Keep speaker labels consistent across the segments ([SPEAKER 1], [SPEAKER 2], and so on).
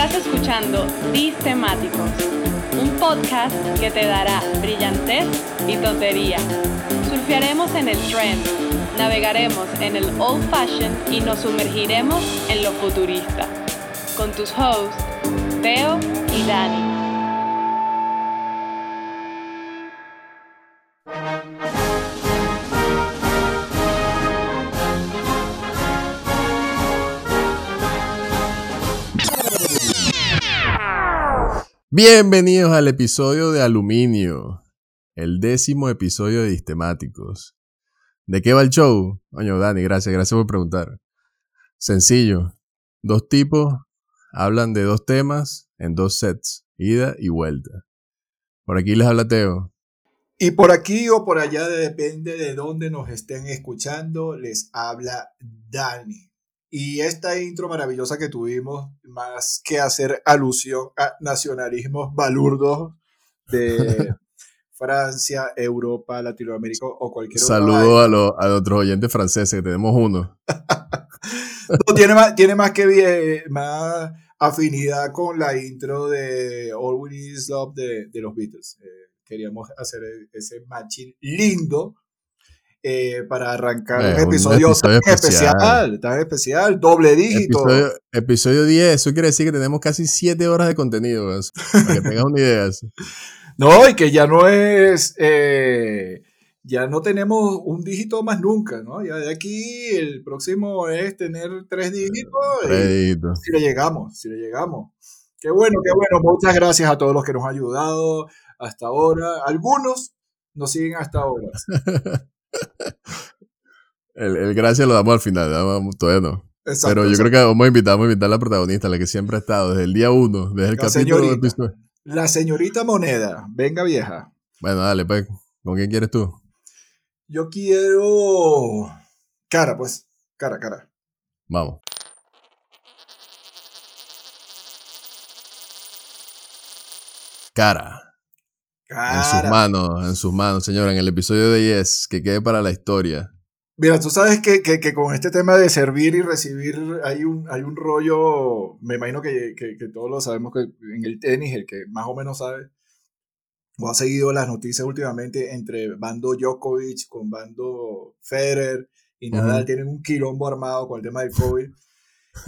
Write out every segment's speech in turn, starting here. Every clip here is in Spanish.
[SPEAKER 1] Estás escuchando Temáticos, un podcast que te dará brillantez y tontería. Surfearemos en el trend, navegaremos en el old fashion y nos sumergiremos en lo futurista. Con tus hosts, Teo y Dani.
[SPEAKER 2] Bienvenidos al episodio de Aluminio, el décimo episodio de Distemáticos. ¿De qué va el show? Coño, Dani, gracias, gracias por preguntar. Sencillo. Dos tipos hablan de dos temas en dos sets, ida y vuelta. Por aquí les habla Teo.
[SPEAKER 3] Y por aquí o por allá, depende de dónde nos estén escuchando, les habla Dani. Y esta intro maravillosa que tuvimos, más que hacer alusión a nacionalismos balurdos de Francia, Europa, Latinoamérica o cualquier
[SPEAKER 2] otro Saludo a, los a nuestros oyentes franceses, que tenemos uno.
[SPEAKER 3] tiene, más, tiene más que más afinidad con la intro de All We Need Is Love de, de los Beatles. Eh, queríamos hacer ese matching lindo eh, para arrancar un, episodio, tan especial. tan especial, doble dígito.
[SPEAKER 2] Episodio, 10, eso quiere decir que tenemos casi 7 horas de contenido, para que tengas una idea.
[SPEAKER 3] No, y que ya no es, eh, ya no tenemos un dígito más nunca, ¿no? Ya de aquí el próximo es tener tres dígitos. Si le llegamos, si le llegamos. Qué bueno, qué bueno. Muchas gracias a todos los que nos han ayudado hasta ahora. Algunos nos siguen hasta ahora.
[SPEAKER 2] el, el gracias lo damos al final, todavía no. Pero yo creo que vamos a invitar, vamos a invitar a la protagonista, la que siempre ha estado desde el día uno, desde el la capítulo
[SPEAKER 3] señorita, La señorita Moneda, venga vieja.
[SPEAKER 2] Bueno, dale, pues, ¿con quién quieres tú?
[SPEAKER 3] Yo quiero. Cara, pues, cara, cara.
[SPEAKER 2] Vamos. Cara. En sus manos, en sus manos, señora, en el episodio de Yes, que quede para la historia.
[SPEAKER 3] Mira, tú sabes que, que, que, con este tema de servir y recibir hay un, hay un rollo, me imagino que, todos lo sabemos que en el tenis, el que más o menos sabe, o ha seguido las noticias últimamente entre bando Djokovic con bando Federer y Nadal, tienen un quilombo armado con el tema del COVID.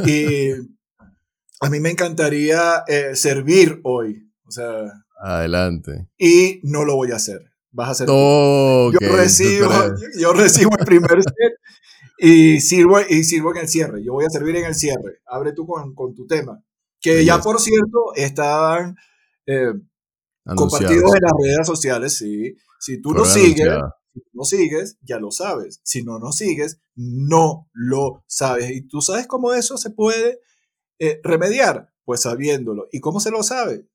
[SPEAKER 3] y a mí me encantaría eh, servir hoy, o sea,
[SPEAKER 2] Adelante.
[SPEAKER 3] Y no lo voy a hacer. Vas a hacer. yo, recibo, yo recibo el primer set y sirvo, y sirvo en el cierre. Yo voy a servir en el cierre. Abre tú con, con tu tema. Que ya, por cierto, estaban eh, compartidos en las redes sociales. Sí. Si tú no sigues, si no sigues, ya lo sabes. Si no nos sigues, no lo sabes. Y tú sabes cómo eso se puede eh, remediar. Pues sabiéndolo. ¿Y cómo se lo sabe?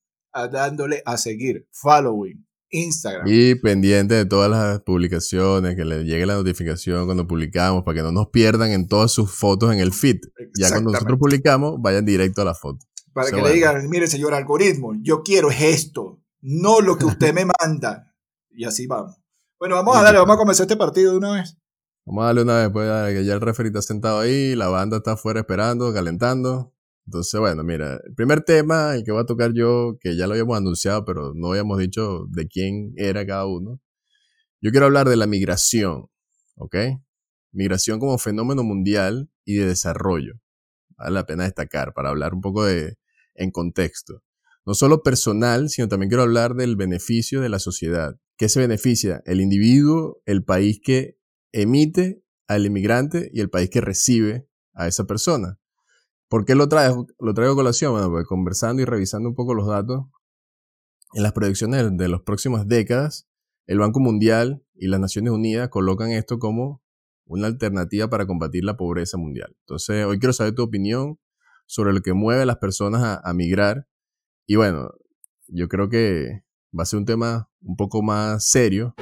[SPEAKER 3] Dándole a seguir, following, Instagram.
[SPEAKER 2] Y pendiente de todas las publicaciones, que le llegue la notificación cuando publicamos, para que no nos pierdan en todas sus fotos en el feed. Ya cuando nosotros publicamos, vayan directo a la foto.
[SPEAKER 3] Para que le digan, mire señor algoritmo, yo quiero esto, no lo que usted me manda. Y así vamos. Bueno, vamos a darle, vamos a comenzar este partido de una vez.
[SPEAKER 2] Vamos a darle una vez, pues que ya el referee está sentado ahí, la banda está afuera esperando, calentando. Entonces, bueno, mira, el primer tema, el que voy a tocar yo, que ya lo habíamos anunciado, pero no habíamos dicho de quién era cada uno. Yo quiero hablar de la migración, ¿ok? Migración como fenómeno mundial y de desarrollo. Vale la pena destacar para hablar un poco de, en contexto. No solo personal, sino también quiero hablar del beneficio de la sociedad. ¿Qué se beneficia? El individuo, el país que emite al inmigrante y el país que recibe a esa persona. ¿Por qué lo traigo, lo traigo colación? Bueno, pues conversando y revisando un poco los datos, en las proyecciones de, las próximas décadas, el Banco Mundial y las Naciones Unidas colocan esto como una alternativa para combatir la pobreza mundial. Entonces, hoy quiero saber tu opinión sobre lo que mueve a las personas a, a migrar. Y bueno, yo creo que va a ser un tema un poco más serio.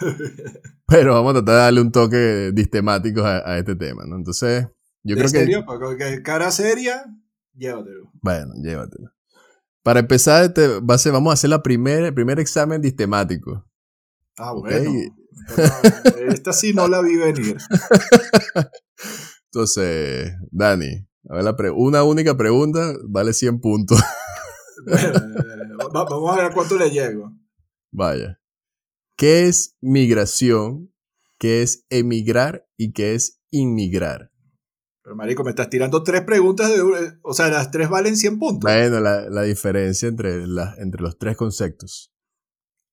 [SPEAKER 2] Pero vamos a tratar de darle un toque distemático a, este tema, ¿no? Entonces, yo creo
[SPEAKER 3] serio? que... Cara seria, llévatelo.
[SPEAKER 2] Bueno, llévatelo. Para empezar, este, vamos a hacer la primer, el primer examen distemático.
[SPEAKER 3] Ah, bueno. Esta sí no la vi venir.
[SPEAKER 2] Entonces, Dani, A ver, la una única pregunta vale 100 puntos.
[SPEAKER 3] vamos a ver cuánto le llego.
[SPEAKER 2] Vaya. ¿Qué es migración? ¿Qué es emigrar? ¿Y qué es inmigrar?
[SPEAKER 3] Pero, marico, me estás tirando tres preguntas, de, o sea, las tres valen 100 puntos.
[SPEAKER 2] Bueno, la, diferencia entre, entre los tres conceptos.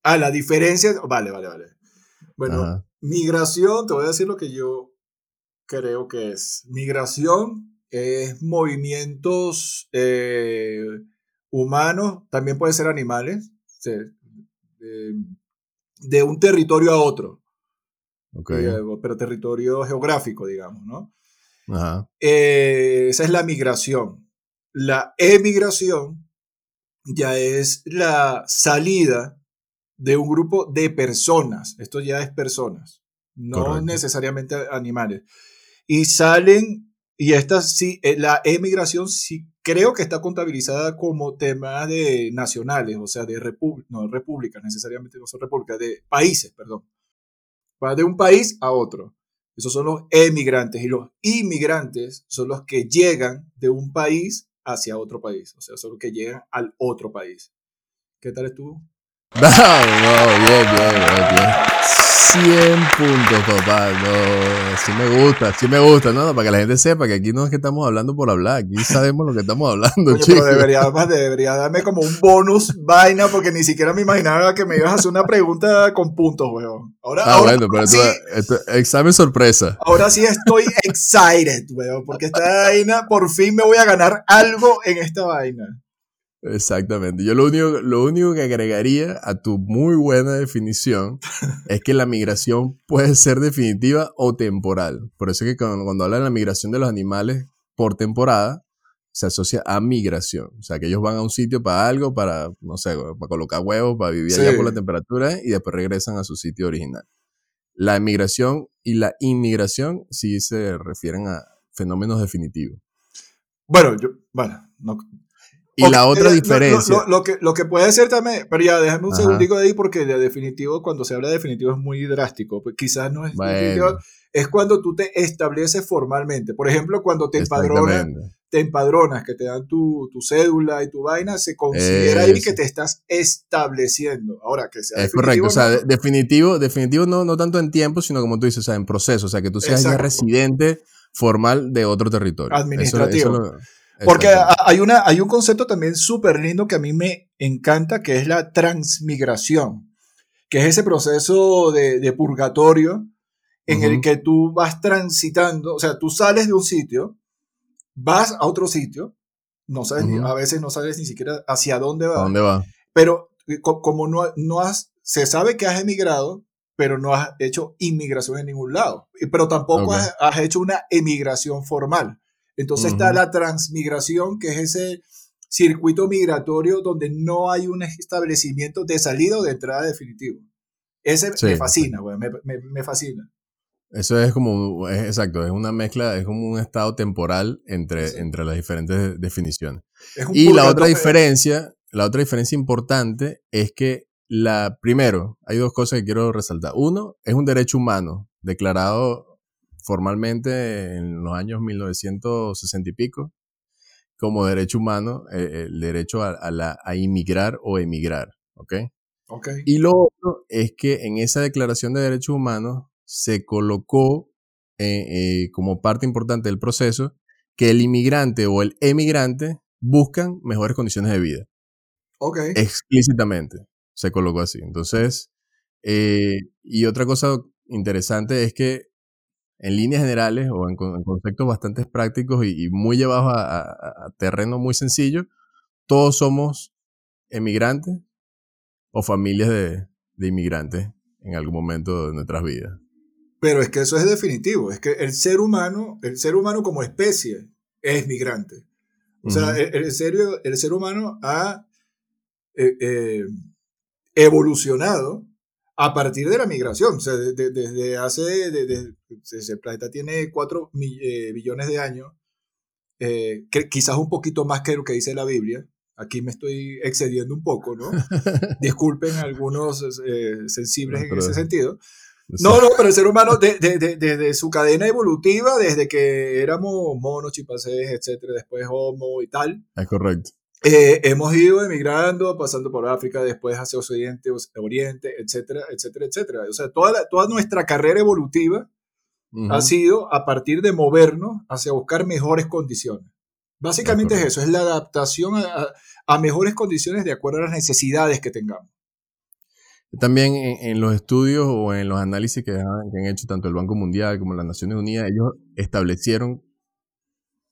[SPEAKER 3] Ah, la diferencia, vale, vale, vale. Bueno, migración, te voy a decir lo que yo creo que es. Migración es movimientos eh, humanos, también puede ser animales, de, un territorio a otro. Okay. Eh, pero territorio geográfico, digamos, ¿no? Eh, esa es la migración. La emigración ya es la salida de un grupo de personas. Esto ya es personas, no necesariamente animales. Y salen, y esta sí, eh, la emigración sí creo que está contabilizada como tema de nacionales, o sea, de no repúblicas, necesariamente no son repúblicas, de países, perdón. Va de un país a otro. Esos son los emigrantes y los inmigrantes son los que llegan de un país hacia otro país, o sea, son los que llegan al otro país. ¿Qué tal estuvo?
[SPEAKER 2] No, no, bien, bien, bien. 100 puntos, papá. No, sí me gusta, sí me gusta, ¿no? Para que la gente sepa que aquí no es que estamos hablando por hablar, aquí sabemos lo que estamos hablando, chicos.
[SPEAKER 3] Pero debería, debería darme como un bonus vaina, porque ni siquiera me imaginaba que me ibas a hacer una pregunta con puntos, weón.
[SPEAKER 2] Ahora, ah, bueno, pero sí, examen sorpresa.
[SPEAKER 3] Ahora sí estoy excited, weón, porque esta vaina, por fin me voy a ganar algo en esta vaina.
[SPEAKER 2] Exactamente. Yo lo único, lo único que agregaría a tu muy buena definición es que la migración puede ser definitiva o temporal. Por eso es que cuando, hablan de la migración de los animales por temporada, se asocia a migración. O sea, que ellos van a un sitio para algo, para, no sé, para colocar huevos, para vivir allá por la temperatura y después regresan a su sitio original. La migración y la inmigración sí se refieren a fenómenos definitivos.
[SPEAKER 3] Bueno, yo, bueno, no,
[SPEAKER 2] y la otra diferencia.
[SPEAKER 3] Lo, que, lo que puede ser también, pero ya déjame un segundico de ahí porque de definitivo, cuando se habla de definitivo es muy drástico. Pues quizás no es definitivo, es cuando tú te estableces formalmente. Por ejemplo, cuando te empadronas, te empadronas, que te dan tu, tu, cédula y tu vaina, se considera ahí que te estás estableciendo. Ahora, que sea
[SPEAKER 2] Es correcto, o sea, definitivo, definitivo no, no tanto en tiempo, sino como tú dices, o sea, en proceso, o sea, que tú seas ya residente formal de otro territorio.
[SPEAKER 3] Administrativo. Porque hay, una, hay un concepto también súper lindo que a mí me encanta, que es la transmigración, que es ese proceso de, purgatorio en el que tú vas transitando, o sea, tú sales de un sitio, vas a otro sitio, no sabes, a veces no sabes ni siquiera hacia dónde vas.
[SPEAKER 2] dónde va?
[SPEAKER 3] Pero eh, como no, no has, se sabe que has emigrado, pero no has hecho inmigración en ningún lado, pero tampoco has hecho una emigración formal. Entonces está la transmigración, que es ese circuito migratorio donde no hay un establecimiento de salida o de entrada definitivo. Ese me fascina, me, fascina.
[SPEAKER 2] Eso es como, exacto, es una mezcla, es como un estado temporal entre, entre las diferentes definiciones. Y la otra diferencia, la otra diferencia importante es que la, primero, hay dos cosas que quiero resaltar. Uno, es un derecho humano declarado formalmente en los años 1960 y pico como derecho humano eh, el derecho a, la, a, inmigrar o emigrar, ¿ok?
[SPEAKER 3] Okay.
[SPEAKER 2] Y lo otro es que en esa declaración de derechos humanos se colocó eh, eh, como parte importante del proceso que el inmigrante o el emigrante buscan mejores condiciones de vida.
[SPEAKER 3] Ok.
[SPEAKER 2] Explícitamente se colocó así. Entonces, y otra cosa interesante es que en líneas generales o en, conceptos bastante prácticos y, muy llevados a, terreno muy sencillo, todos somos emigrantes o familias de, inmigrantes en algún momento de nuestras vidas.
[SPEAKER 3] Pero es que eso es definitivo, es que el ser humano, el ser humano como especie es migrante. O sea, el, serio, el ser humano ha eh, eh, evolucionado a partir de la migración. O sea, desde hace, desde, el planeta tiene 4 eh, billones de años, eh, que quizás un poquito más que lo que dice la Biblia. Aquí me estoy excediendo un poco, ¿no? Disculpen algunos eh, sensibles en ese sentido. No, no, pero el ser humano desde de, su cadena evolutiva, desde que éramos monos, chimpancés, etcétera, después homo y tal.
[SPEAKER 2] Es correcto.
[SPEAKER 3] Eh, hemos ido emigrando, pasando por África, después hacia Occidente, Oriente, etcétera, etcétera, etcétera. O sea, toda, toda nuestra carrera evolutiva ha sido a partir de movernos hacia buscar mejores condiciones. Básicamente es, eso, es la adaptación a, mejores condiciones de acuerdo a las necesidades que tengamos.
[SPEAKER 2] También en, los estudios o en los análisis que han, que han, hecho tanto el Banco Mundial como las Naciones Unidas, ellos establecieron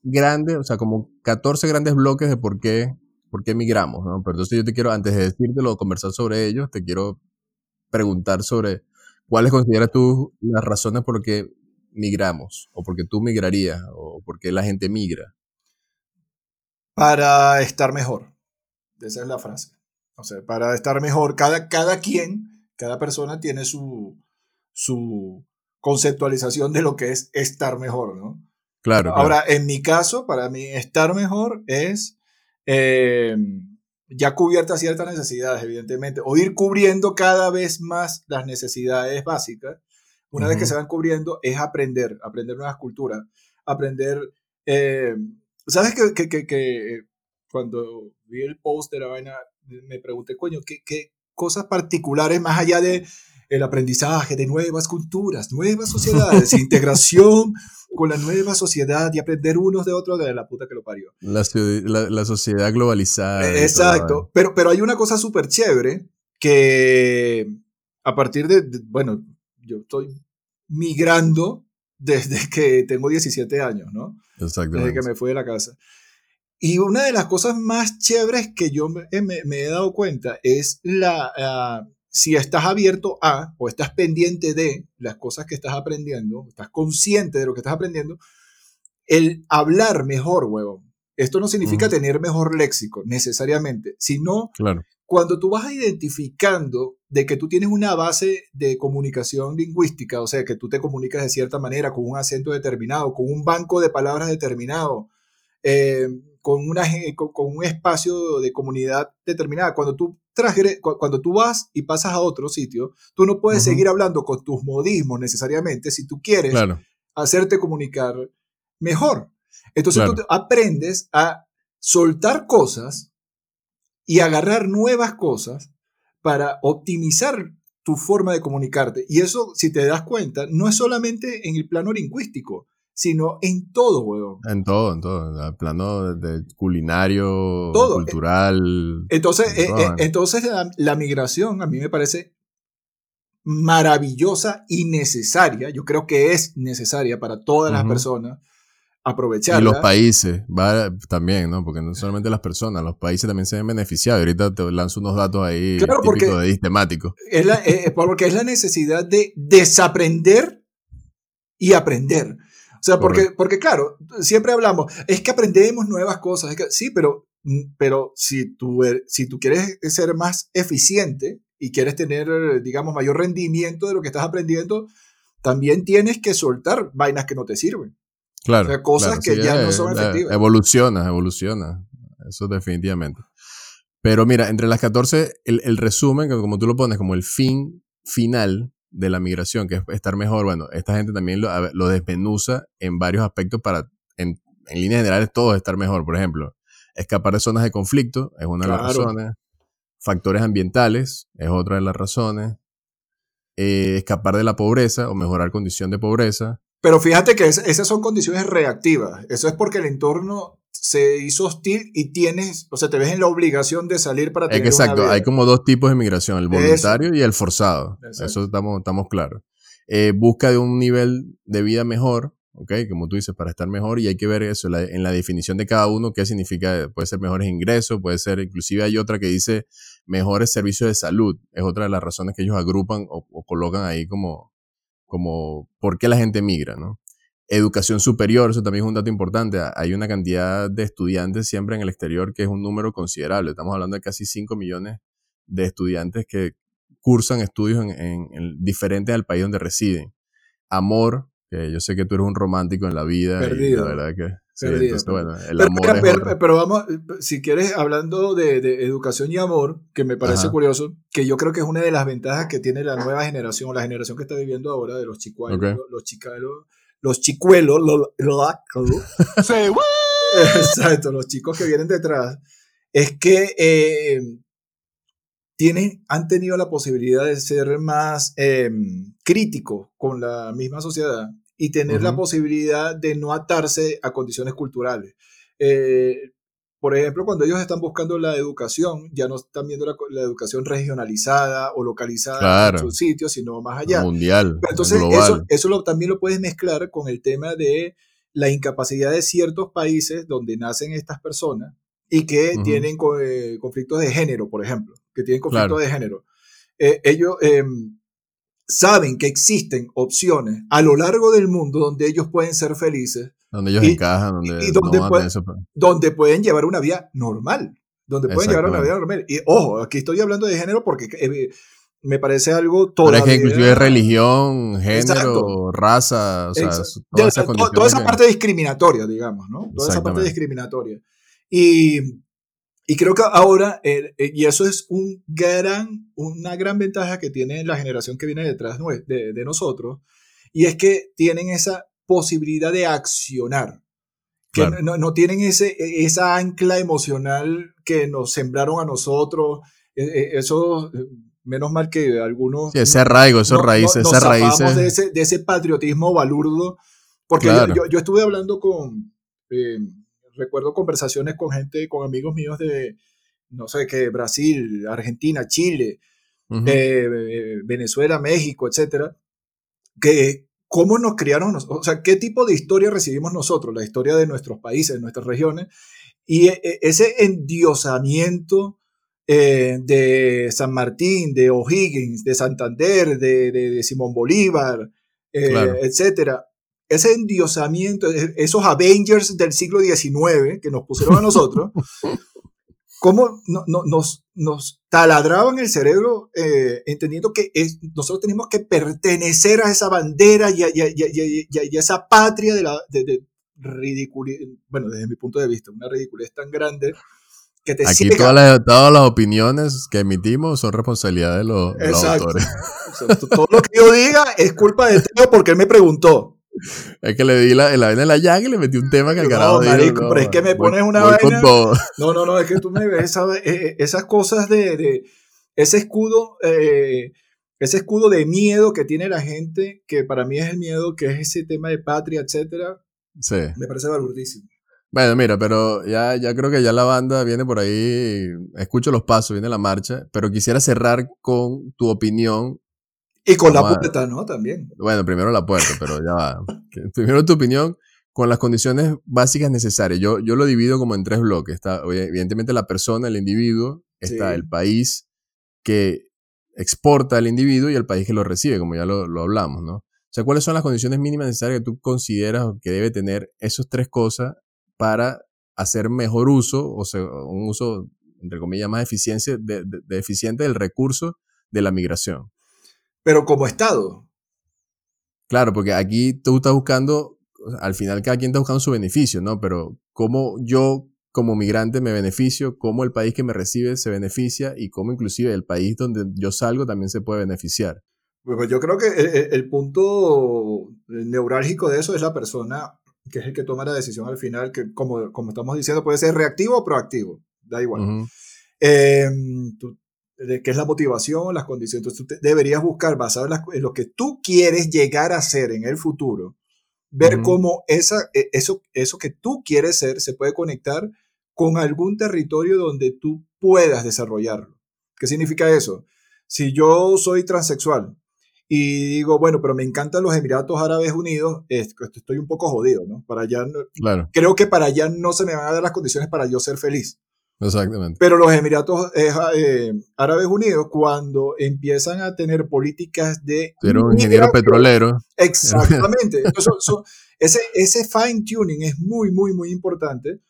[SPEAKER 2] grandes, o sea, como 14 grandes bloques de por qué, por qué migramos, ¿no? Pero entonces yo te quiero, antes de decírtelo, conversar sobre ellos, te quiero preguntar sobre cuáles consideras tú las razones por qué migramos, o por qué tú migrarías, o por qué la gente migra.
[SPEAKER 3] Para estar mejor. Esa es la frase. O sea, para estar mejor, cada, cada quien, cada persona tiene su, su conceptualización de lo que es estar mejor, ¿no?
[SPEAKER 2] Claro.
[SPEAKER 3] Ahora, en mi caso, para mí, estar mejor es eh, ya cubiertas ciertas necesidades, evidentemente, o ir cubriendo cada vez más las necesidades básicas. Una vez que se van cubriendo, es aprender, aprender nuevas culturas, aprender. Eh, ¿Sabes que, que, que, cuando vi el post de la vaina, me pregunté, coño, ¿qué, qué cosas particulares más allá de el aprendizaje de nuevas culturas, nuevas sociedades, integración con la nueva sociedad y aprender unos de otros de la puta que lo parió.
[SPEAKER 2] La, la, sociedad globalizada.
[SPEAKER 3] Eh, exacto, pero, pero hay una cosa súper chévere que a partir de, bueno, yo estoy migrando desde que tengo 17 años, ¿no? Desde que me fui de la casa. Y una de las cosas más chéveres que yo me, he dado cuenta es la, si estás abierto a o estás pendiente de las cosas que estás aprendiendo, estás consciente de lo que estás aprendiendo, el hablar mejor, huevón. Esto no significa tener mejor léxico necesariamente, sino cuando tú vas identificando de que tú tienes una base de comunicación lingüística, o sea, que tú te comunicas de cierta manera, con un acento determinado, con un banco de palabras determinado, eh, con, una, con, un espacio de comunidad determinada. Cuando tú, cuando tú vas y pasas a otro sitio, tú no puedes seguir hablando con tus modismos necesariamente. Si tú quieres hacerte comunicar mejor. Entonces tú aprendes a soltar cosas y agarrar nuevas cosas para optimizar tu forma de comunicarte. Y eso, si te das cuenta, no es solamente en el plano lingüístico, sino en todo, weón.
[SPEAKER 2] En todo, en todo, el plano de culinario, cultural.
[SPEAKER 3] Entonces, eh, eh, entonces la, migración a mí me parece maravillosa y necesaria. Yo creo que es necesaria para todas las personas aprovecharla.
[SPEAKER 2] Y los países, va también, ¿no? Porque no solamente las personas, los países también se ven beneficiados. Ahorita te lanzo unos datos ahí claro, de temáticos.
[SPEAKER 3] Es la, eh, porque es la necesidad de desaprender y aprender. O sea, porque, porque claro, siempre hablamos, es que aprendemos nuevas cosas. sí, pero, mm, pero si, tú, er, si tú quieres ser más eficiente y quieres tener, digamos, mayor rendimiento de lo que estás aprendiendo, también tienes que soltar vainas que no te sirven.
[SPEAKER 2] Claro.
[SPEAKER 3] O sea, cosas que ya no son efectivas.
[SPEAKER 2] Evoluciona, evoluciona. Eso definitivamente. Pero mira, entre las 14, el, el resumen, como tú lo pones, como el fin final, de la migración, que es estar mejor, bueno, esta gente también lo, lo desmenuza en varios aspectos para, en, en, líneas generales, todo estar mejor. Por ejemplo, escapar de zonas de conflicto es una de las razones. Factores ambientales es otra de las razones. Eh, escapar de la pobreza o mejorar condición de pobreza.
[SPEAKER 3] Pero fíjate que esas son condiciones reactivas. Eso es porque el entorno se hizo hostil y tienes, o sea, te ves en la obligación de salir para
[SPEAKER 2] tener Exacto, hay como dos tipos de migración, el voluntario y el forzado. Eso estamos, estamos claros. Eh, busca de un nivel de vida mejor, ¿ok? Como tú dices, para estar mejor y hay que ver eso en la definición de cada uno, qué significa, puede ser mejores ingresos, puede ser, inclusive hay otra que dice mejores servicios de salud, es otra de las razones que ellos agrupan o, o colocan ahí como, como por qué la gente migra, ¿no? Educación superior, eso también es un dato importante. Hay una cantidad de estudiantes siempre en el exterior que es un número considerable. Estamos hablando de casi 5 millones de estudiantes que cursan estudios en, diferentes al país donde residen. Amor, que yo sé que tú eres un romántico en la vida.
[SPEAKER 3] Perdido.
[SPEAKER 2] la verdad que
[SPEAKER 3] pero, vamos, si quieres, hablando de, educación y amor, que me parece curioso, que yo creo que es una de las ventajas que tiene la nueva generación, la generación que está viviendo ahora de los chicuelos, los, chicalos, los chicuelos, los, Exacto, los chicos que vienen detrás, es que eh, tienen, han tenido la posibilidad de ser más eh, críticos con la misma sociedad y tener la posibilidad de no atarse a condiciones culturales. Eh, por ejemplo, cuando ellos están buscando la educación, ya no están viendo la, educación regionalizada o localizada en sus sitios, sino más allá.
[SPEAKER 2] Mundial.
[SPEAKER 3] entonces, eso, eso también lo puedes mezclar con el tema de la incapacidad de ciertos países donde nacen estas personas y que tienen eh, conflictos de género, por ejemplo, que tienen conflictos de género. Eh, ellos, em, saben que existen opciones a lo largo del mundo donde ellos pueden ser felices.
[SPEAKER 2] Donde ellos encajan, donde,
[SPEAKER 3] y donde, donde, pueden llevar una vida normal. Donde pueden llevar una vida normal. Y ojo, aquí estoy hablando de género porque eh, me parece algo todo.
[SPEAKER 2] Pero es que incluye religión, género, raza, o sea,
[SPEAKER 3] toda, esa parte discriminatoria, digamos, ¿no? Toda esa parte discriminatoria. Y y creo que ahora, eh, eh, y eso es un gran, una gran ventaja que tiene la generación que viene detrás de, de nosotros, y es que tienen esa posibilidad de accionar, que no, no, tienen ese, e, esa ancla emocional que nos sembraron a nosotros, e, e, eso, menos mal que algunos...
[SPEAKER 2] Sí, ese arraigo, esos raíces, esas raíces...
[SPEAKER 3] De ese, de ese patriotismo balurdo, porque yo, yo, estuve hablando con... Eh, recuerdo conversaciones con gente, con amigos míos de, no sé qué, Brasil, Argentina, Chile, eh, Venezuela, México, etcétera, que cómo nos criaron, o sea, qué tipo de historia recibimos nosotros, la historia de nuestros países, de nuestras regiones, y e, e, ese endiosamiento eh, de San Martín, de O'Higgins, de Santander, de, Simón Bolívar, eh, etcétera, ese endiosamiento, e, esos Avengers del siglo XIX que nos pusieron a nosotros, cómo nos, nos taladraban el cerebro eh, entendiendo que nosotros tenemos que pertenecer a esa bandera y a, esa patria de la de, bueno, desde mi punto de vista, una ridiculez tan grande que te
[SPEAKER 2] Aquí todas las, todas las, opiniones que emitimos son responsabilidad de los, autores.
[SPEAKER 3] todo lo que yo diga es culpa de Teo porque él me preguntó.
[SPEAKER 2] Es que le di la, la vaina de la llaga y le metí un tema que el carajo
[SPEAKER 3] no, marico, pero es que me pones una vaina. No, no, no, es que tú me ves eh, eh, esas cosas de, de ese escudo, eh, ese escudo de miedo que tiene la gente, que para mí es el miedo, que es ese tema de patria, etcétera.
[SPEAKER 2] Sí.
[SPEAKER 3] Me parece valurdísimo.
[SPEAKER 2] Bueno, mira, pero ya, ya creo que ya la banda viene por ahí, escucho los pasos, viene la marcha, pero quisiera cerrar con tu opinión
[SPEAKER 3] y con la puerta, ¿no? También.
[SPEAKER 2] Bueno, primero la puerta, pero ya va. primero tu opinión con las condiciones básicas necesarias. Yo, yo lo divido como en tres bloques. Está, evidentemente, la persona, el individuo, está el país que exporta al individuo y el país que lo recibe, como ya lo, lo hablamos, ¿no? O sea, ¿cuáles son las condiciones mínimas necesarias que tú consideras que debe tener esas tres cosas para hacer mejor uso, o sea, un uso, entre comillas, más eficiente, de, de eficiente del recurso de la migración?
[SPEAKER 3] Pero como Estado.
[SPEAKER 2] Claro, porque aquí tú estás buscando, al final cada quien está buscando su beneficio, ¿no? Pero cómo yo como migrante me beneficio, cómo el país que me recibe se beneficia y cómo inclusive el país donde yo salgo también se puede beneficiar.
[SPEAKER 3] Pues yo creo que el, punto neurálgico de eso es la persona que es el que toma la decisión al final, que como, como estamos diciendo puede ser reactivo o proactivo, da igual. eh, de qué es la motivación, las condiciones. Entonces tú deberías buscar, basado en, lo que tú quieres llegar a ser en el futuro, ver cómo esa, e, eso, eso que tú quieres ser se puede conectar con algún territorio donde tú puedas desarrollarlo. ¿Qué significa eso? Si yo soy transexual y digo, bueno, pero me encantan los Emiratos Árabes Unidos, estoy un poco jodido, ¿no? Para allá,
[SPEAKER 2] claro.
[SPEAKER 3] creo que para allá no se me van a dar las condiciones para yo ser feliz.
[SPEAKER 2] Exactamente.
[SPEAKER 3] Pero los Emiratos eh, eh, Árabes Unidos, cuando empiezan a tener políticas de...
[SPEAKER 2] Pero un ingeniero petrolero.
[SPEAKER 3] Exactamente. Entonces, ese, ese fine tuning es muy, muy, muy importante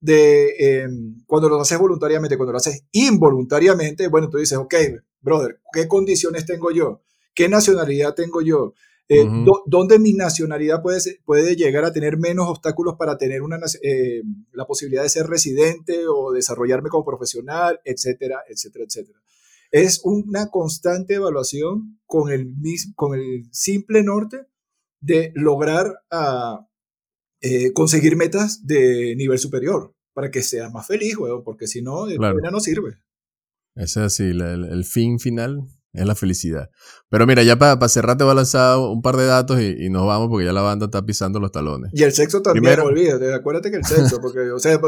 [SPEAKER 3] de em, cuando lo haces voluntariamente, cuando lo haces involuntariamente, bueno, tú dices, ok, brother, ¿qué condiciones tengo yo? ¿Qué nacionalidad tengo yo? Eh, ¿Dónde mi nacionalidad puede, puede llegar a tener menos obstáculos para tener una, eh, la posibilidad de ser residente o desarrollarme como profesional, etcétera, etcétera, etcétera? Es una constante evaluación con el, con el simple norte de lograr ah, eh, conseguir metas de nivel superior para que seas más feliz, weón, porque si no, la no sirve.
[SPEAKER 2] Ese es así, el fin final es la felicidad. Pero mira, ya para cerrar te voy a lanzar un par de datos y, nos vamos porque ya la banda está pisando los talones.
[SPEAKER 3] Y el sexo también, Primero, olvídate, acuérdate que el sexo, porque, o sea,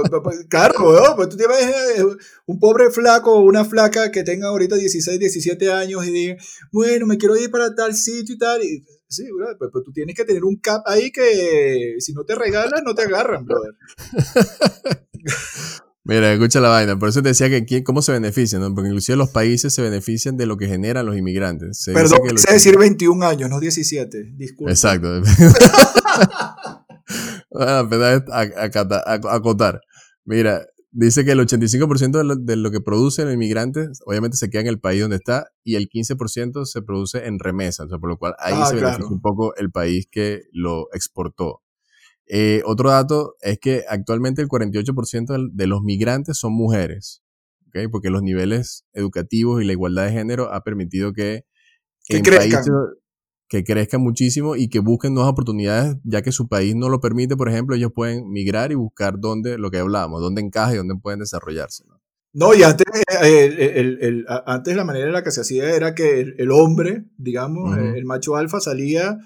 [SPEAKER 3] claro, pues tú tienes eh, un pobre flaco o una flaca que tenga ahorita 16, 17 años y diga, bueno, me quiero ir para tal sitio y tal. Y, sí, brother, pues, pues, tú tienes que tener un cap ahí que si no te regalas, no te agarran, brother.
[SPEAKER 2] Mira, escucha la vaina. Por eso te decía que cómo se benefician, ¿no? Porque inclusive los países se benefician de lo que generan los inmigrantes.
[SPEAKER 3] Perdón, quise decir 21 años, no 17. Disculpe.
[SPEAKER 2] Exacto. bueno, a, acotar. Mira, dice que el 85% de lo, de lo, que producen los inmigrantes, obviamente se queda en el país donde está, y el 15% se produce en remesas, o sea, por lo cual ahí ah, se beneficia un poco el país que lo exportó. Eh, otro dato es que actualmente el 48% de los migrantes son mujeres, ¿okay? porque los niveles educativos y la igualdad de género ha permitido que,
[SPEAKER 3] que crezcan.
[SPEAKER 2] que crezcan muchísimo y que busquen nuevas oportunidades, ya que su país no lo permite, por ejemplo, ellos pueden migrar y buscar dónde, lo que hablábamos, dónde encaja y dónde pueden desarrollarse.
[SPEAKER 3] ¿no? y antes, eh, el, el, antes la manera en la que se hacía era que el, hombre, digamos, el macho alfa salía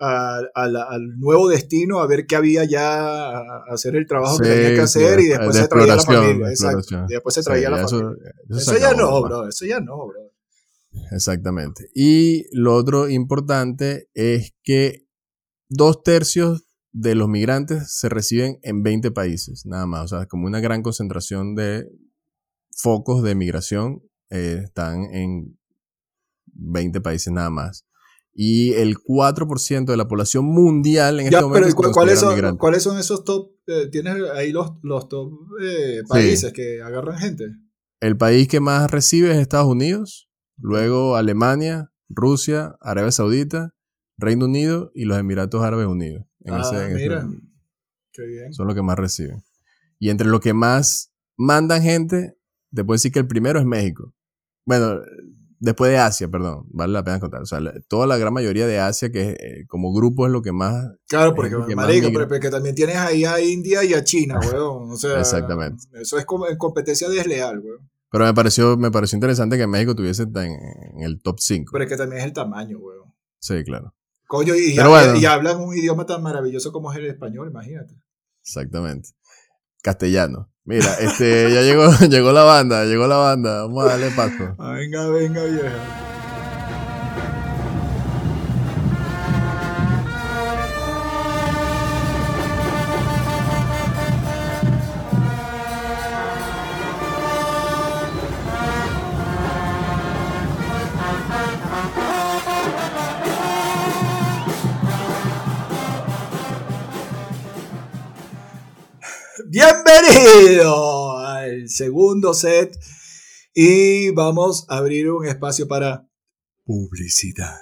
[SPEAKER 3] al nuevo destino, a ver qué había ya, a hacer el trabajo que tenía que hacer y después se traía la familia. Exacto. Y después se traía la familia. Eso, ya no, bro. Eso ya no, bro.
[SPEAKER 2] Exactamente. Y lo otro importante es que dos tercios de los migrantes se reciben en 20 países, nada más. O sea, como una gran concentración de focos de migración eh, están en 20 países nada más y el 4% de la población mundial en este momento.
[SPEAKER 3] ¿cuáles, son, ¿Cuáles son esos top? Eh, ¿Tienes ahí los, los top eh, países que agarran gente?
[SPEAKER 2] El país que más recibe es Estados Unidos, luego Alemania, Rusia, Arabia Saudita, Reino Unido y los Emiratos Árabes Unidos.
[SPEAKER 3] ah, mira. Qué bien.
[SPEAKER 2] Son los que más reciben. Y entre los que más mandan gente, te puedo decir que el primero es México. Bueno, Después de Asia, perdón, vale la pena contar. O sea, toda la gran mayoría de Asia, que eh, como grupo es lo que más.
[SPEAKER 3] Claro, porque, marico, pero, también tienes ahí a India y a China, weón. O sea,
[SPEAKER 2] Exactamente.
[SPEAKER 3] Eso es como competencia desleal, weón.
[SPEAKER 2] Pero me pareció, me pareció interesante que México tuviese en, el top 5.
[SPEAKER 3] Pero es que también es el tamaño, weón.
[SPEAKER 2] Sí, claro.
[SPEAKER 3] Coño, y, y hablan un idioma tan maravilloso como es el español, imagínate.
[SPEAKER 2] Exactamente. Castellano. Mira, este, ya llegó, llegó la banda, llegó la banda. Vamos a darle paso.
[SPEAKER 3] Venga, venga, vieja. Bienvenido al segundo set y vamos a abrir un espacio para publicidad.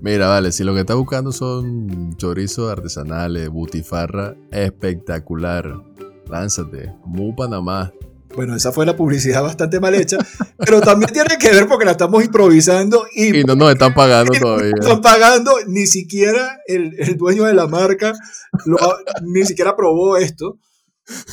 [SPEAKER 2] Mira, vale, si lo que estás buscando son chorizos artesanales, butifarra, espectacular. Lánzate, Mu Panamá.
[SPEAKER 3] Bueno, esa fue la publicidad bastante mal hecha, pero también tiene que ver porque la estamos improvisando y,
[SPEAKER 2] no nos están pagando todavía.
[SPEAKER 3] No están pagando, ni siquiera el, el dueño de la marca ni siquiera probó esto.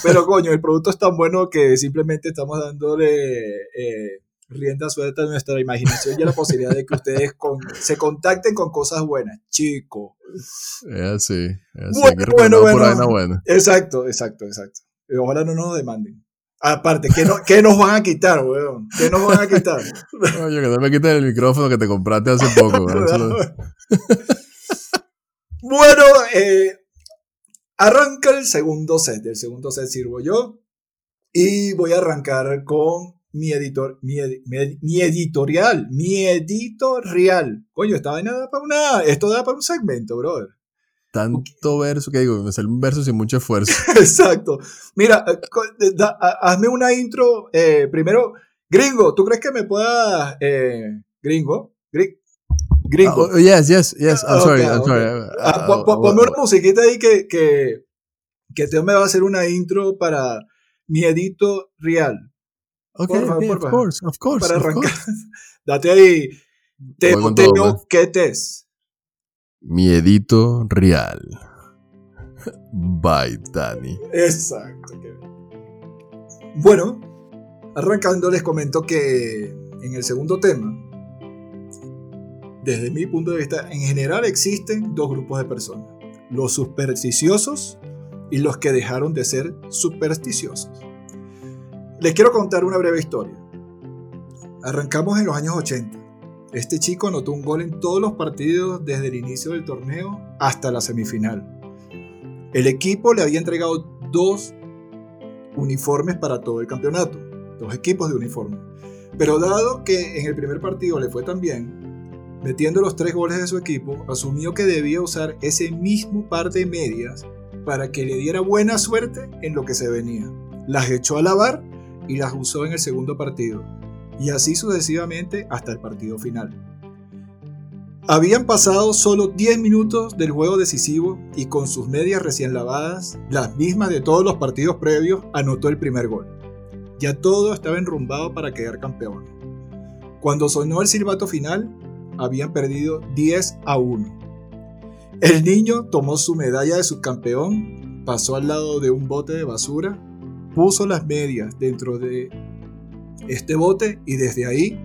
[SPEAKER 3] Pero coño, el producto es tan bueno que simplemente estamos dándole eh, rienda suelta a nuestra imaginación y a la posibilidad de que ustedes se contacten con cosas buenas. Chico.
[SPEAKER 2] Es así.
[SPEAKER 3] Bueno, bueno, bueno, Exacto, exacto, exacto. Ojalá no nos demanden. Aparte, ¿qué, no, ¿qué, nos van a quitar, weón? ¿Qué nos van a quitar?
[SPEAKER 2] Oye, que no me quiten el micrófono que te compraste hace poco.
[SPEAKER 3] bueno, eh, arranca el segundo set. El segundo set sirvo yo. Y voy a arrancar con mi editor, mi, mi, editorial, mi editorial. Coño, esta vaina da para una, esto da para un segmento, brother
[SPEAKER 2] tanto verso que digo, me sale un verso sin mucho esfuerzo.
[SPEAKER 3] Exacto. Mira, eh, eh, hazme una intro. Eh, primero, gringo, ¿tú crees que me pueda. gringo, Gringo.
[SPEAKER 2] Oh, yes, yes, yes. I'm sorry, I'm sorry.
[SPEAKER 3] Ah, ponme una musiquita ahí que, que, que Teo me va a hacer una intro para Miedito Real.
[SPEAKER 2] Ok, por favor, of course, of course.
[SPEAKER 3] Para arrancar. Date ahí. Teo, pues. ¿qué te es?
[SPEAKER 2] Miedito Real. Bye, Dani.
[SPEAKER 3] Exacto. Bueno, arrancando les comento que en el segundo tema, desde mi punto de vista, en general existen dos grupos de personas. Los supersticiosos y los que dejaron de ser supersticiosos. Les quiero contar una breve historia. Arrancamos en los años 80. Este chico anotó un gol en todos los partidos desde el inicio del torneo hasta la semifinal. El equipo le había entregado dos uniformes para todo el campeonato, dos equipos de uniforme. Pero dado que en el primer partido le fue tan bien, metiendo los tres goles de su equipo, asumió que debía usar ese mismo par de medias para que le diera buena suerte en lo que se venía. Las echó a lavar y las usó en el segundo partido, y así sucesivamente hasta el partido final. Habían pasado solo 10 minutos del juego decisivo y con sus medias recién lavadas, las mismas de todos los partidos previos, anotó el primer gol. Ya todo estaba enrumbado para quedar campeón. Cuando sonó el silbato final, habían perdido 10 a 1. El niño tomó su medalla de subcampeón, pasó al lado de un bote de basura, puso las medias dentro de este bote y desde ahí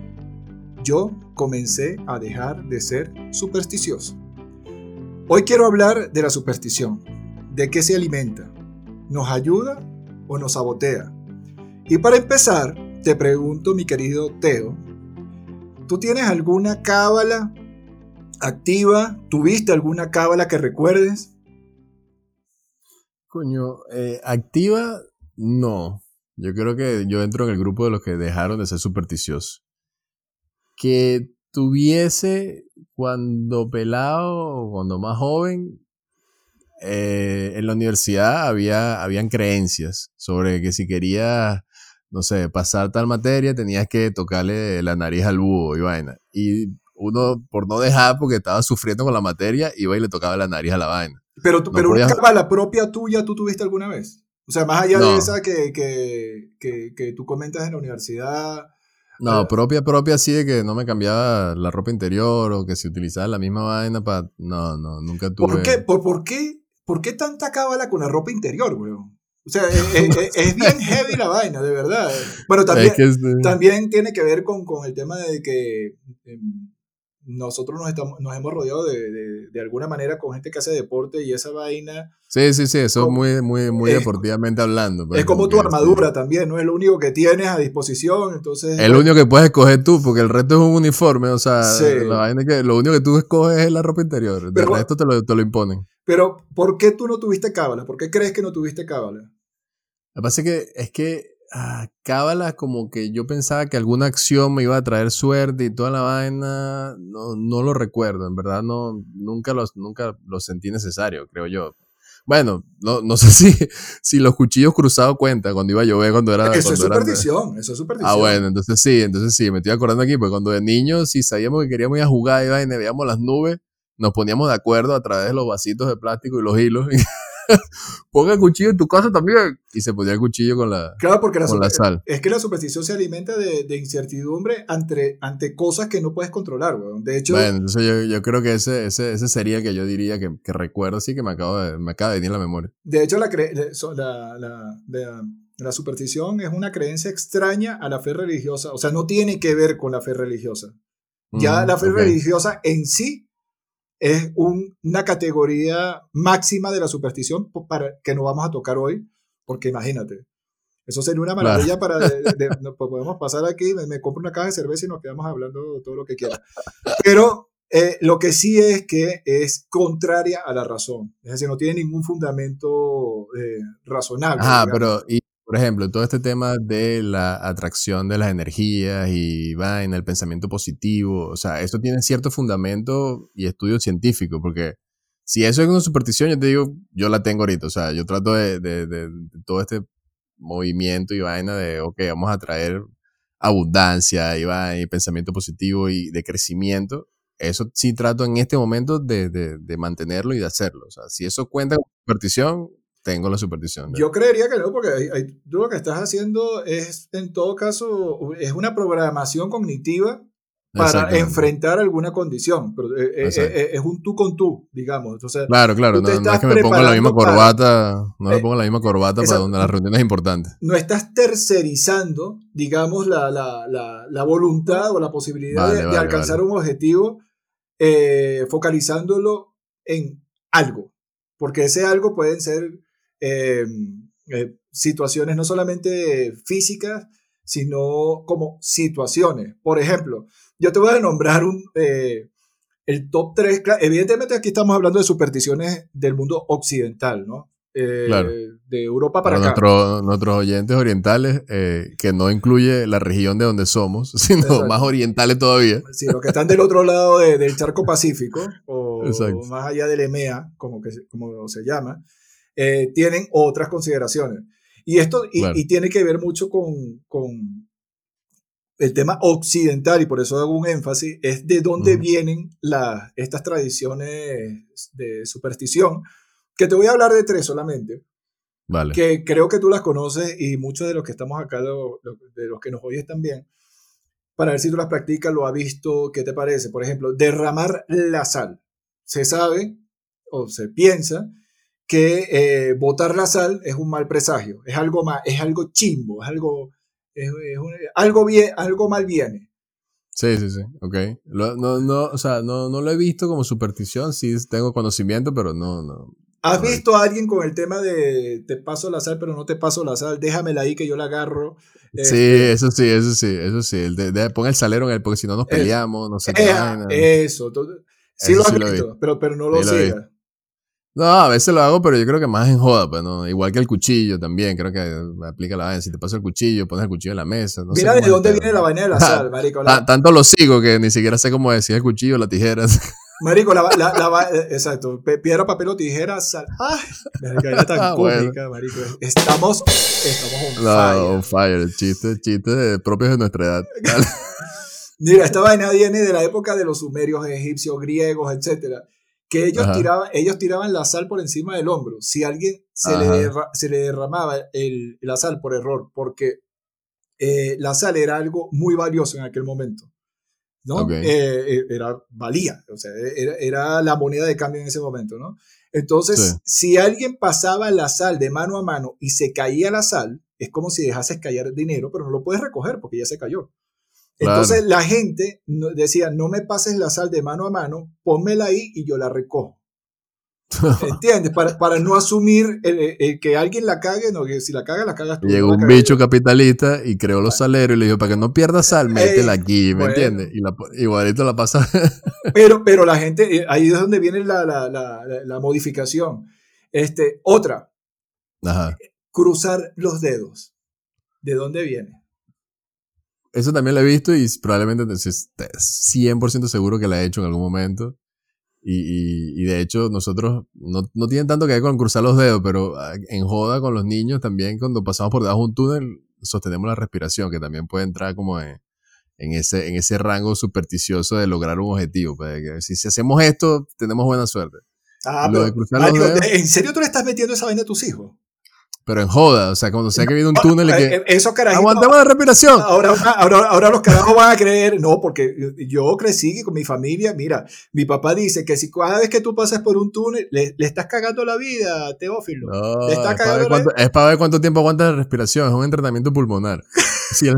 [SPEAKER 3] yo comencé a dejar de ser supersticioso. Hoy quiero hablar de la superstición, de qué se alimenta, nos ayuda o nos sabotea. Y para empezar, te pregunto, mi querido Teo, ¿tú tienes alguna cábala activa? ¿Tuviste alguna cábala que recuerdes?
[SPEAKER 2] Coño, eh, activa, no. Yo creo que yo entro en el grupo de los que dejaron de ser supersticiosos que tuviese cuando pelado cuando más joven, eh, en la universidad había habían creencias sobre que si querías, no sé, pasar tal materia, tenías que tocarle la nariz al búho y vaina. Y uno, por no dejar, porque estaba sufriendo con la materia, iba y le tocaba la nariz a la vaina.
[SPEAKER 3] Pero, pero una cábala propia tuya, ¿tú tuviste alguna vez? O sea, más allá de esa que, que, que, que tú comentas en la universidad,
[SPEAKER 2] no, propia, propia, así de que no me cambiaba la ropa interior o que se utilizaba la misma vaina para. No, no, nunca tuve.
[SPEAKER 3] ¿Por qué, por, por qué, por qué tanta cábala con la ropa interior, weón? O sea, es, bien heavy la vaina, de verdad. Bueno, también, también tiene que ver con, con el tema de que em, nosotros nos, estamos, nos hemos rodeado de, de, alguna manera con gente que hace deporte y esa vaina.
[SPEAKER 2] Sí, sí, sí, eso es muy, muy, muy deportivamente hablando.
[SPEAKER 3] Pues, es como tu armadura también, ¿no? Es lo único que tienes a disposición, entonces...
[SPEAKER 2] Es lo único que puedes escoger tú, porque el resto es un uniforme, o sea, la vaina que lo único que tú escoges es la ropa interior, el resto te lo, te lo imponen.
[SPEAKER 3] Pero, ¿por qué tú no tuviste cábala? ¿Por qué crees que no tuviste cábala?
[SPEAKER 2] Lo que pasa es que, es que ah, cábala como que yo pensaba que alguna acción me iba a traer suerte y toda la vaina, no, no lo recuerdo, en verdad no, nunca, los, nunca lo sentí necesario, creo yo. Bueno, no, no sé si, si los cuchillos cruzados cuentan cuando iba a llover, cuando era...
[SPEAKER 3] Eso
[SPEAKER 2] es
[SPEAKER 3] superstición, eso es superstición.
[SPEAKER 2] Ah, bueno, entonces sí, entonces sí, me estoy acordando aquí, porque cuando de niños, si sabíamos que queríamos ir a jugar y veíamos las nubes, nos poníamos de acuerdo a través de los vasitos de plástico y los hilos. Ponga el cuchillo en tu casa también. Y se ponía el cuchillo con la,
[SPEAKER 3] claro, porque
[SPEAKER 2] con la sal.
[SPEAKER 3] Es que la superstición se alimenta de, de, incertidumbre ante, ante cosas que no puedes controlar, weón. De hecho.
[SPEAKER 2] Bueno, entonces yo, yo creo que ese, ese, ese, sería que yo diría que, que recuerdo, así que me, acabo de, me acaba de venir en la memoria.
[SPEAKER 3] De hecho, la, la, la, la, la superstición es una creencia extraña a la fe religiosa. O sea, no tiene que ver con la fe religiosa. Ya la fe religiosa en sí es una categoría máxima de la superstición para, que no vamos a tocar hoy, porque imagínate, eso sería una maravilla para... Pues podemos pasar aquí, me, compro una caja de cerveza y nos quedamos hablando de todo lo que quiera. Pero eh, lo que sí es que es contraria a la razón, es decir, no tiene ningún fundamento eh, razonable.
[SPEAKER 2] Ah, pero por ejemplo, todo este tema de la atracción de las energías y va en el pensamiento positivo, o sea, esto tiene cierto fundamento y estudio científico, porque si eso es una superstición, yo te digo, yo la tengo ahorita, o sea, yo trato de, de, de, todo este movimiento y vaina de, ok, vamos a traer abundancia y, va, y pensamiento positivo y de crecimiento, eso sí trato en este momento de, de, mantenerlo y de hacerlo. O sea, si eso cuenta con superstición, tengo la superstición.
[SPEAKER 3] Yo creería que no, porque tú lo que estás haciendo es, en todo caso, es una programación cognitiva para enfrentar alguna condición. Pero eh, eh, eh, es un tú con tú, digamos. Entonces,
[SPEAKER 2] claro, claro. No, es que me ponga la misma corbata, no me pongo la misma corbata para donde la reunión es importante.
[SPEAKER 3] No estás tercerizando, digamos, la, la, la, voluntad o la posibilidad de, alcanzar un objetivo focalizándolo en algo. Porque ese algo pueden ser situaciones no solamente físicas, sino como situaciones. Por ejemplo, yo te voy a nombrar un, eh, el top 3. Evidentemente aquí estamos hablando de supersticiones del mundo occidental, ¿no? Eh, claro. De Europa para, acá.
[SPEAKER 2] nuestros oyentes orientales, eh, que no incluye la región de donde somos, sino más orientales todavía.
[SPEAKER 3] Sí, los que están del otro lado del charco Pacífico, o, más allá del EMEA, como, que, como se llama, tienen otras consideraciones. Y esto y, tiene que ver mucho con, con el tema occidental, y por eso hago un énfasis, es de dónde vienen las estas tradiciones de superstición, que te voy a hablar de tres solamente, vale. que creo que tú las conoces y muchos de los que estamos acá, de los que nos oyes también, para ver si tú las practicas, lo ha visto, ¿qué te parece? Por ejemplo, derramar la sal. Se sabe o se piensa que eh, botar la sal es un mal presagio, es algo, más, es algo chimbo, es algo algo, bien, algo mal viene.
[SPEAKER 2] Sí, sí, sí, ok. no, no, o sea, no, no lo he visto como superstición, sí tengo conocimiento, pero no, no.
[SPEAKER 3] ¿Has visto a alguien con el tema de te paso la sal, pero no te paso la sal? Déjamela ahí que yo la agarro.
[SPEAKER 2] Sí, este eso sí, eso sí, eso sí. El de, pon el salero en él, porque si no nos peleamos, no sé
[SPEAKER 3] qué. Eso, sí lo has visto, pero, pero no lo sigas.
[SPEAKER 2] No, a veces lo hago, pero yo creo que más en joda, pues, ¿no? Igual que el cuchillo también, creo que aplica la vaina. Si te paso el cuchillo, pones el cuchillo en la mesa. No
[SPEAKER 3] Mira de dónde viene la vaina de la sal, marico.
[SPEAKER 2] Tanto lo sigo que ni siquiera sé cómo decir el cuchillo o la tijera.
[SPEAKER 3] Marico, la, la, la, exacto. Piedra, papel o tijera, sal. ¡Ay! Era tan ah, cómica, marico. Estamos, estamos on fire.
[SPEAKER 2] No, on fire. Chiste, chiste propios de nuestra edad.
[SPEAKER 3] Mira, esta vaina viene de la época de los sumerios, egipcios, griegos, etcétera que ellos tiraban, ellos tiraban la sal por encima del hombro. Si a alguien se, le, se le, derramaba el, la sal por error, porque eh, la sal era algo muy valioso en aquel momento. ¿no? Eh, eh, era, valía, o sea, era, era, la moneda de cambio en ese momento, ¿no? Entonces, si alguien pasaba la sal de mano a mano y se caía la sal, es como si dejases caer dinero, pero no lo puedes recoger porque ya se cayó. Entonces la gente decía, no me pases la sal de mano a mano, pónmela ahí y yo la recojo. ¿Entiendes? Para, para no asumir el, que alguien la cague, no, que si la caga, la cagas tú.
[SPEAKER 2] Llegó un bicho capitalista y creó los saleros y le dijo, para que no pierda sal, métela aquí, ¿me entiendes? Y la, igualito la pasa.
[SPEAKER 3] pero, pero la gente, eh, ahí es donde viene la, la, la, la modificación. Este, otra, Ajá. cruzar los dedos. ¿De dónde viene?
[SPEAKER 2] Eso también lo he visto y probablemente estoy 100% seguro que la he hecho en algún momento. Y, y, de hecho, nosotros no, no tienen tanto que ver con cruzar los dedos, pero ah, en joda con los niños también, cuando pasamos por debajo de un túnel, sostenemos la respiración, que también puede entrar como en, en ese, en ese rango supersticioso de lograr un objetivo. Pues, si, si hacemos esto, tenemos buena suerte.
[SPEAKER 3] Ah, pero, ¿En serio tú le estás metiendo esa vaina a tus hijos?
[SPEAKER 2] Pero en joda, o sea, cuando se ha viene un túnel y que...
[SPEAKER 3] Eh, eso
[SPEAKER 2] ¡Aguantemos la respiración!
[SPEAKER 3] Ahora, ahora, ahora los carajos van a creer, no, porque yo crecí con mi familia, mira, mi papá dice que si cada vez que tú pasas por un túnel, le, estás cagando la vida, Teófilo.
[SPEAKER 2] No, es, para ver cuánto tiempo aguanta la respiración, es un entrenamiento pulmonar. si,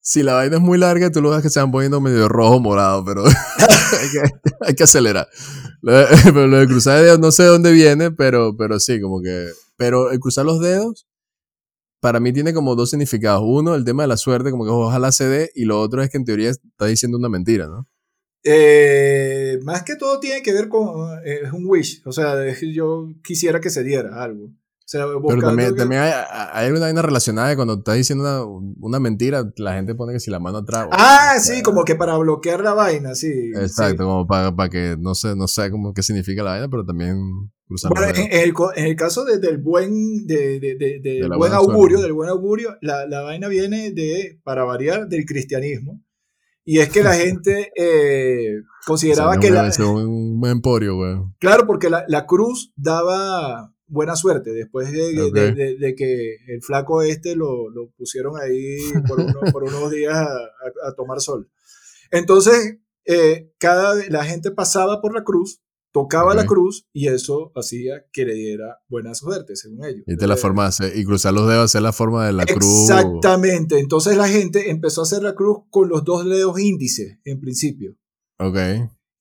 [SPEAKER 2] si la vaina es muy larga, tú lo ves que se van poniendo medio rojo morado, pero hay, que, acelerar. pero lo de cruzar de dedos no sé de dónde viene, pero, pero sí, como que pero el cruzar los dedos, para mí tiene como dos significados. Uno, el tema de la suerte, como que ojalá se dé, y lo otro es que en teoría está diciendo una mentira, ¿no?
[SPEAKER 3] Eh, más que todo tiene que ver con, eh, es un wish, o sea, yo quisiera que se diera algo.
[SPEAKER 2] Pero también, también hay, hay, una vaina relacionada de cuando estás diciendo una, una, mentira, la gente pone que si la mano atrás.
[SPEAKER 3] Ah, sí, como que para bloquear la vaina, sí.
[SPEAKER 2] Exacto, como para, para, que no sé, no sé cómo qué significa la vaina, pero también
[SPEAKER 3] bueno, en, el, en, el, caso de, del buen, de, buen augurio, del buen augurio, la, la, vaina viene de, para variar, del cristianismo. Y es que la gente eh, consideraba que la...
[SPEAKER 2] un emporio, güey.
[SPEAKER 3] Claro, porque la, la, cruz daba buena suerte después de, de, que el flaco este lo, lo pusieron ahí por, por unos días a, a, tomar sol. Entonces, eh, cada la gente pasaba por la cruz tocaba la cruz y eso hacía que le diera buena suerte, según ellos.
[SPEAKER 2] Y te la formase, y cruzar los dedos hacer la forma de la cruz.
[SPEAKER 3] Exactamente, entonces la gente empezó a hacer la cruz con los dos dedos índices, en principio.
[SPEAKER 2] Ok.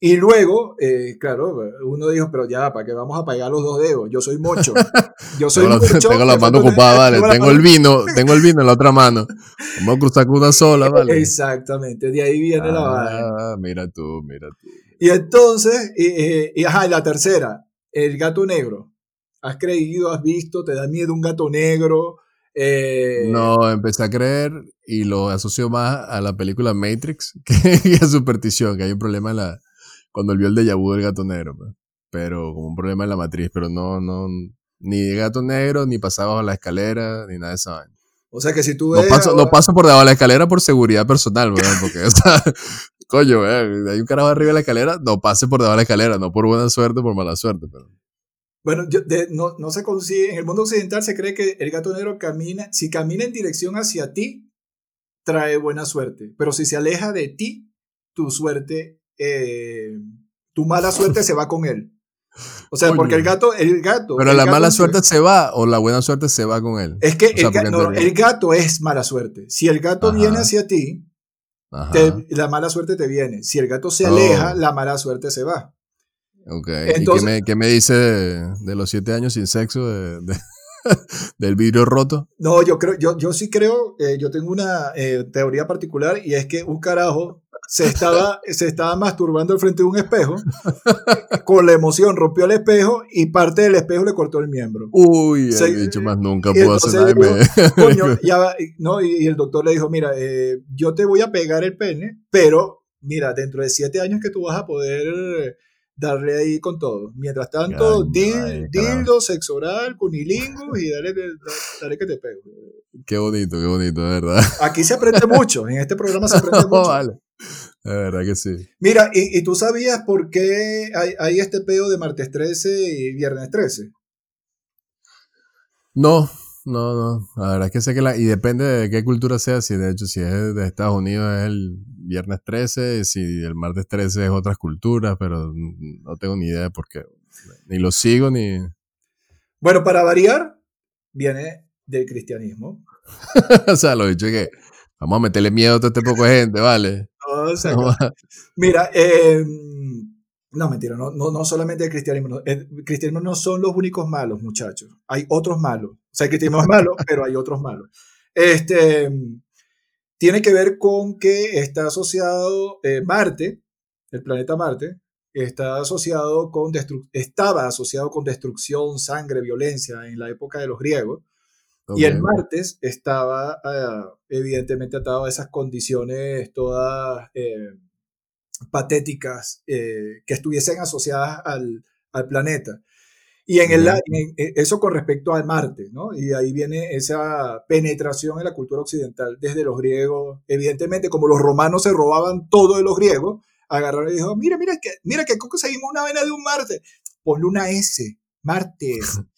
[SPEAKER 3] Y luego, eh, claro, uno dijo, pero ya, ¿para qué vamos a pagar los dos dedos? Yo soy mocho. Yo soy
[SPEAKER 2] tengo
[SPEAKER 3] mocho.
[SPEAKER 2] tengo la mano ocupada, vale. Tengo, el vino, tengo el vino en la otra mano. Vamos a cruzar con una sola, vale.
[SPEAKER 3] Exactamente, de ahí viene la vaina.
[SPEAKER 2] Ah, mira tú, mira tú.
[SPEAKER 3] Y entonces, y, ajá, la tercera, el gato negro. ¿Has creído, has visto, te da miedo un gato negro? Eh,
[SPEAKER 2] no, empecé a creer y lo asocio más a la película Matrix que a superstición, que hay un problema en la, cuando vio el de vu del gato negro, pues. pero como un problema en la matriz, pero no, no, ni gato negro, ni pasaba bajo la escalera, ni nada de eso.
[SPEAKER 3] O sea que si tú ves.
[SPEAKER 2] No paso, no paso por debajo de la escalera por seguridad personal, ¿verdad? Porque, o sea, coño, hay un carajo arriba de la escalera, no pase por debajo de la escalera, no por buena suerte, por mala suerte. Pero...
[SPEAKER 3] Bueno, no, no se consigue, en el mundo occidental se cree que el gato negro camina, si camina en dirección hacia ti, trae buena suerte, pero si se aleja de ti, tu suerte, eh, tu mala suerte se va con él. O sea, porque el gato, el gato.
[SPEAKER 2] Pero la mala suerte se va o la buena suerte se va con él.
[SPEAKER 3] Es que el, gato es mala suerte. Si el gato viene hacia ti, la mala suerte te viene. Si el gato se aleja, oh. la mala suerte se va.
[SPEAKER 2] Ok. ¿Y qué me, dice de, los siete años sin sexo del vidrio roto?
[SPEAKER 3] No, yo creo, yo, yo sí creo, eh, yo tengo una eh, teoría particular y es que un carajo se estaba, se estaba masturbando al frente de un espejo, con la emoción rompió el espejo y parte del espejo le cortó el miembro.
[SPEAKER 2] Uy, he dicho más nunca puedo hacer nada.
[SPEAKER 3] Coño, ya, no, y, el doctor le dijo, mira, eh, yo te voy a pegar el pene, pero mira, dentro de siete años que tú vas a poder darle ahí con todo. Mientras tanto, dildo, sexo oral, cunilingus y dale, dale, que te pego.
[SPEAKER 2] Qué bonito, qué bonito, de verdad.
[SPEAKER 3] Aquí se aprende mucho, en este programa se aprende mucho.
[SPEAKER 2] Vale. De verdad que sí.
[SPEAKER 3] Mira, ¿y, tú sabías por qué hay, este pedo de martes 13 y viernes 13?
[SPEAKER 2] No, no, no. La verdad es que sé que la. Y depende de qué cultura sea. Si de hecho, si es de Estados Unidos es el viernes 13, si el martes 13 es otras culturas, pero no tengo ni idea de por qué. Ni lo sigo ni.
[SPEAKER 3] Bueno, para variar, viene del cristianismo.
[SPEAKER 2] o sea, lo dicho es que vamos a meterle miedo a todo este poco de gente, ¿vale?
[SPEAKER 3] mira, eh, no, mentira, no, no, solamente el cristianismo. El cristianismo no son los únicos malos, muchachos. Hay otros malos. O sea, el cristianismo es malo, pero hay otros malos. Este, tiene que ver con que está asociado eh, Marte, el planeta Marte, está asociado con estaba asociado con destrucción, sangre, violencia en la época de los griegos. Y el martes estaba ah, evidentemente atado a esas condiciones todas eh, patéticas eh, que estuviesen asociadas al, al planeta. Y en, el, e, eso con respecto al Marte, ¿no? Y ahí viene esa penetración en la cultura occidental desde los griegos. Evidentemente, como los romanos se robaban todo de los griegos, agarraron y dijo, mira, mira, que, mira que conseguimos una vena de un Marte. Ponle una S, Martes.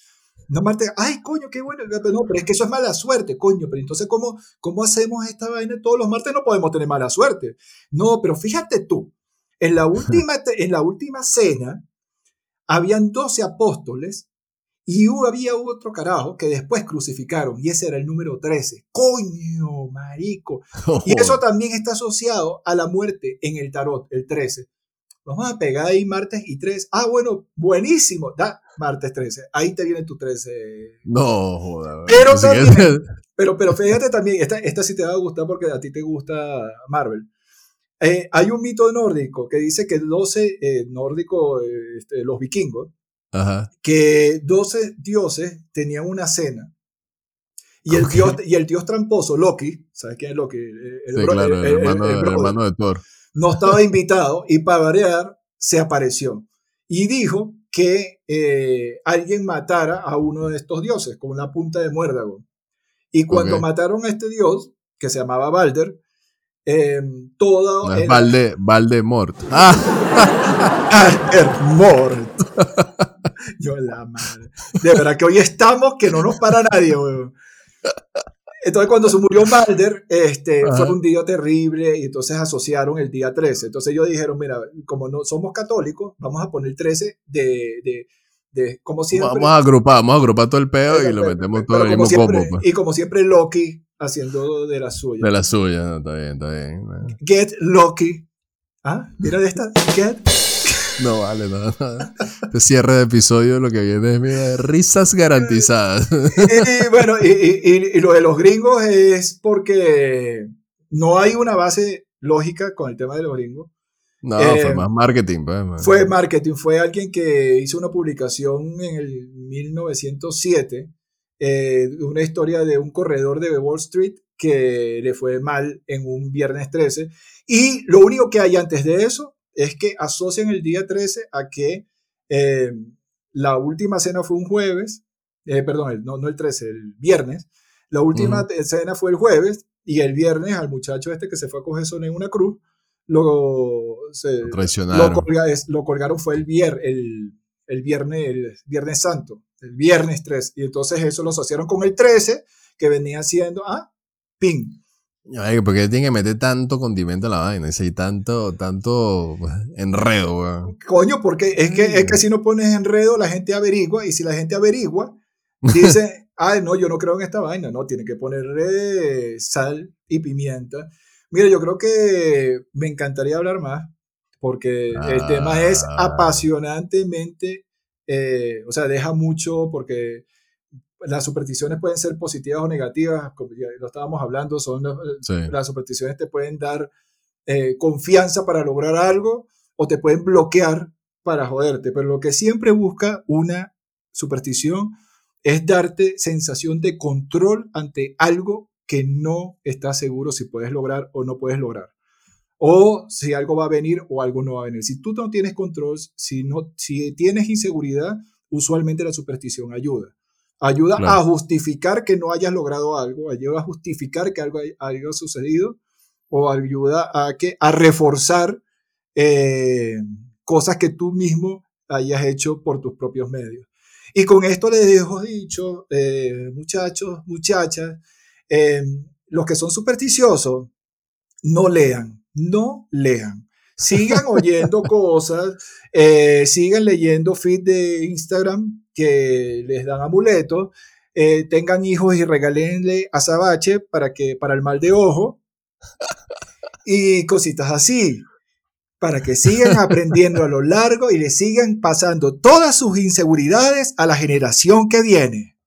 [SPEAKER 3] No Marte, ay, coño, qué bueno. No, pero es que eso es mala suerte, coño. Pero entonces, ¿cómo, cómo hacemos esta vaina? Todos los martes no podemos tener mala suerte. No, pero fíjate tú, en la última, en la última cena, habían 12 apóstoles y había otro carajo que después crucificaron y ese era el número 13. Coño, marico. Y eso también está asociado a la muerte en el tarot, el 13. Vamos a pegar ahí martes y 3. Ah, bueno, buenísimo. Da, martes 13. Ahí te viene tu 13.
[SPEAKER 2] No, joder.
[SPEAKER 3] Pero también, pero, pero fíjate también, esta, esta sí te va a gustar porque a ti te gusta Marvel. Eh, hay un mito nórdico que dice que 12, eh, nórdico, este, los vikingos, que 12 dioses tenían una cena. Y el, dios, y el dios tramposo, Loki, ¿sabes quién es Loki?
[SPEAKER 2] El, sí, claro, el, hermano, de Thor.
[SPEAKER 3] No estaba invitado y para variar se apareció. Y dijo que eh, alguien matara a uno de estos dioses con una punta de muérdago. Y cuando mataron a este dios, que se llamaba Balder, em, todo...
[SPEAKER 2] No es Valde, Valdemort.
[SPEAKER 3] ¡Ah! Mort. Yo la madre. De verdad que hoy estamos que no nos para nadie, weón. Entonces, cuando se murió Balder, este, fue un día terrible y entonces asociaron el día 13. Entonces ellos dijeron, mira, como no somos católicos, vamos a poner 13 de, de, de como siempre.
[SPEAKER 2] Vamos a agrupar, vamos a agrupar todo el pedo y lo metemos todo en el mismo combo.
[SPEAKER 3] Pues. Y como siempre, Loki haciendo de la suya.
[SPEAKER 2] De la suya, está bien, está bien.
[SPEAKER 3] Get Loki. ¿Ah? Mira de esta. Get
[SPEAKER 2] no vale, no, Este cierre de episodio lo que viene es mira, risas garantizadas.
[SPEAKER 3] Y, bueno, y, lo de los gringos es porque no hay una base lógica con el tema de los gringos.
[SPEAKER 2] No, fue eh, más marketing.
[SPEAKER 3] Pues, fue marketing, fue alguien que hizo una publicación en el 1907, eh, una historia de un corredor de Wall Street que le fue mal en un viernes 13. Y lo único que hay antes de eso es que asocian el día 13 a que eh, la última cena fue un jueves, eh, perdón, no, no el 13, el viernes. La última cena fue el jueves y el viernes al muchacho este que se fue a coger son en una cruz, lo, se, lo, colgaron fue el, el, el, viernes, el viernes santo, el viernes 3. Y entonces eso lo asociaron con el 13, que venía siendo, ah, ping,
[SPEAKER 2] porque tiene que meter tanto condimento a la vaina, y tanto, tanto pues, enredo, weón.
[SPEAKER 3] Coño, porque es que, es que si no pones enredo, la gente averigua, y si la gente averigua, dice, ay, no, yo no creo en esta vaina, no, tiene que ponerle sal y pimienta. Mira, yo creo que me encantaría hablar más, porque el tema es ah. apasionantemente, eh, o sea, deja mucho, porque las supersticiones pueden ser positivas o negativas, como ya lo estábamos hablando, son las supersticiones te pueden dar eh, confianza para lograr algo o te pueden bloquear para joderte, pero lo que siempre busca una superstición es darte sensación de control ante algo que no estás seguro si puedes lograr o no puedes lograr. O si algo va a venir o algo no va a venir. Si tú no tienes control, si, no, si tienes inseguridad, usualmente la superstición ayuda. Ayuda a justificar que no hayas logrado algo, ayuda a justificar que algo haya sucedido o ayuda a, que, a reforzar eh, cosas que tú mismo hayas hecho por tus propios medios. Y con esto les dejo dicho, eh, muchachos, muchachas, eh, los que son supersticiosos, no lean, no lean. Sigan oyendo cosas, sigan leyendo feed de Instagram, que les dan amuletos, eh, tengan hijos y regalenle azabache para, que, para el mal de ojo y cositas así, para que sigan aprendiendo a lo largo y le sigan pasando todas sus inseguridades a la generación que viene.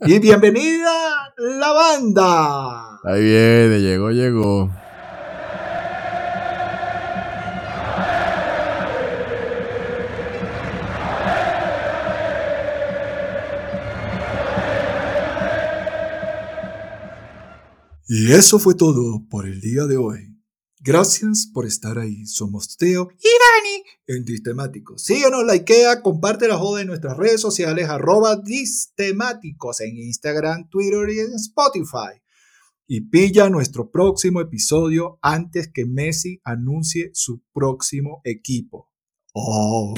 [SPEAKER 3] Y bienvenida la banda.
[SPEAKER 2] Ahí viene, llegó, llegó.
[SPEAKER 3] Y eso fue todo por el día de hoy. Gracias por estar ahí. Somos Teo y Dani en Distemáticos. Síguenos, likea, comparte la joda en nuestras redes sociales, arroba Distemáticos en Instagram, Twitter y en Spotify. Y pilla nuestro próximo episodio antes que Messi anuncie su próximo equipo. Oh.